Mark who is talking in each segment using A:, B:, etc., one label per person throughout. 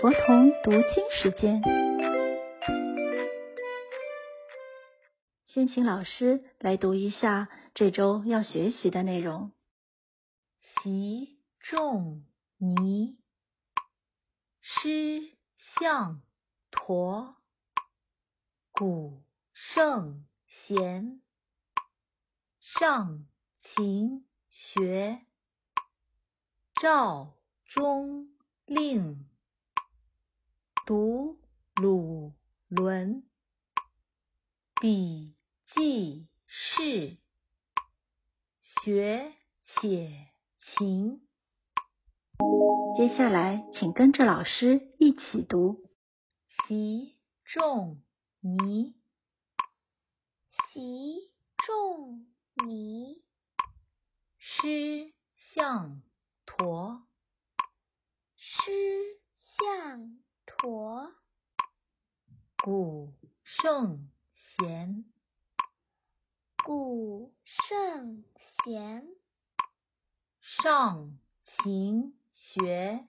A: 佛童读经时间，先请老师来读一下这周要学习的内容。
B: 习仲尼，师向陀，古圣贤，上勤学，赵中令。读鲁论，笔记事，学写情。
A: 接下来，请跟着老师一起读：
B: 习仲尼，
C: 习仲尼，
B: 师向陀，
C: 师向。陀，
B: 古圣贤，
C: 古圣贤，
B: 上勤学，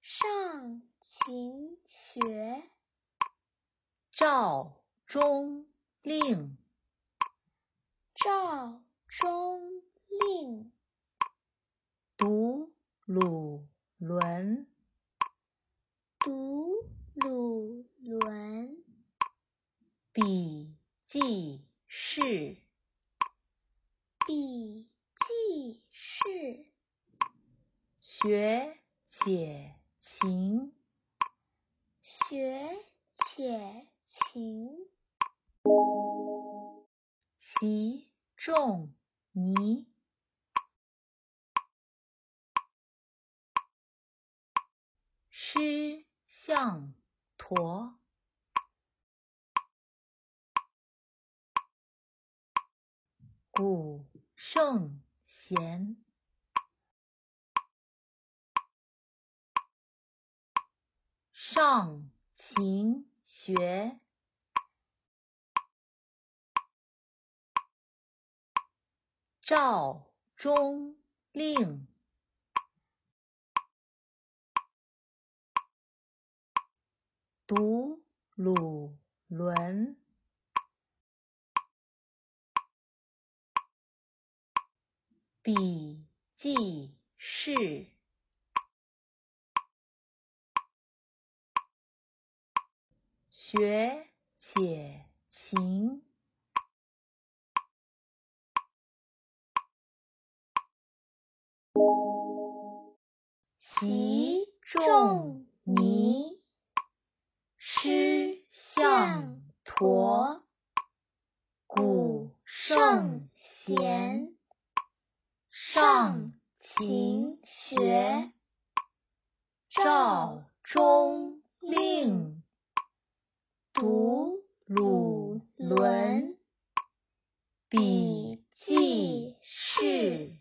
C: 上勤学，
B: 赵中令，
C: 赵中令，
B: 读鲁论。
C: 读鲁论，
B: 笔记事，
C: 笔记事，
B: 学且勤，
C: 学且勤。
B: 习仲尼，师。向陀，古圣上勤学，赵中令。读鲁论，笔记事，学且勤。习仲尼。师向陀，古圣贤，上勤学，赵中令，读鲁论，笔记事，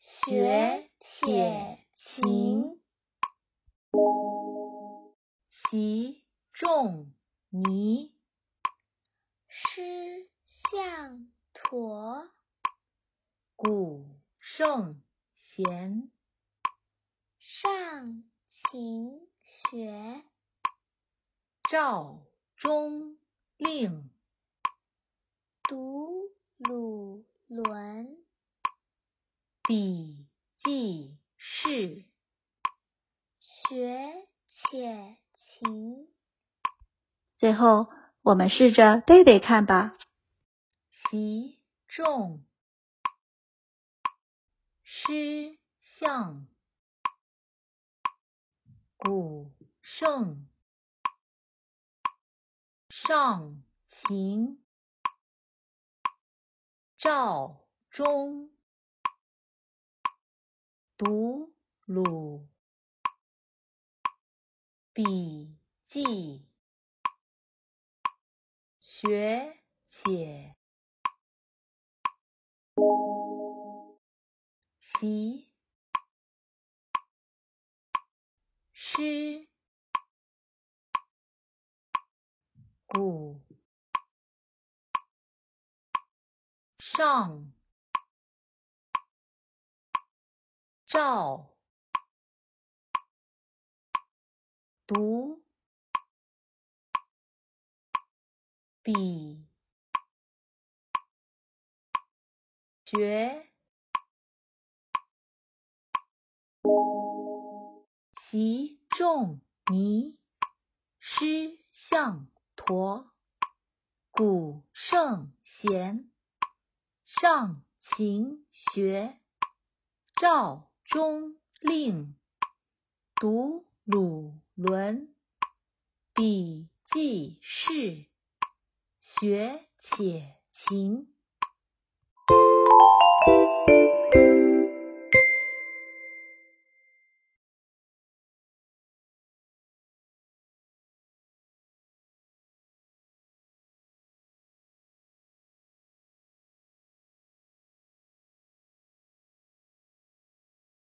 B: 学且勤。习仲尼，
C: 师向陀，
B: 古圣贤，
C: 上勤学，
B: 赵中令，
C: 读鲁论，
B: 笔记事，
C: 学且。勤。
A: 最后，我们试着背背看吧。
B: 习仲，诗向，古圣，上勤，赵中，读鲁。笔记，学且习，诗。古。上。照。读。笔学习仲尼师向陀古圣贤上勤学赵中令读鲁论笔记事学且勤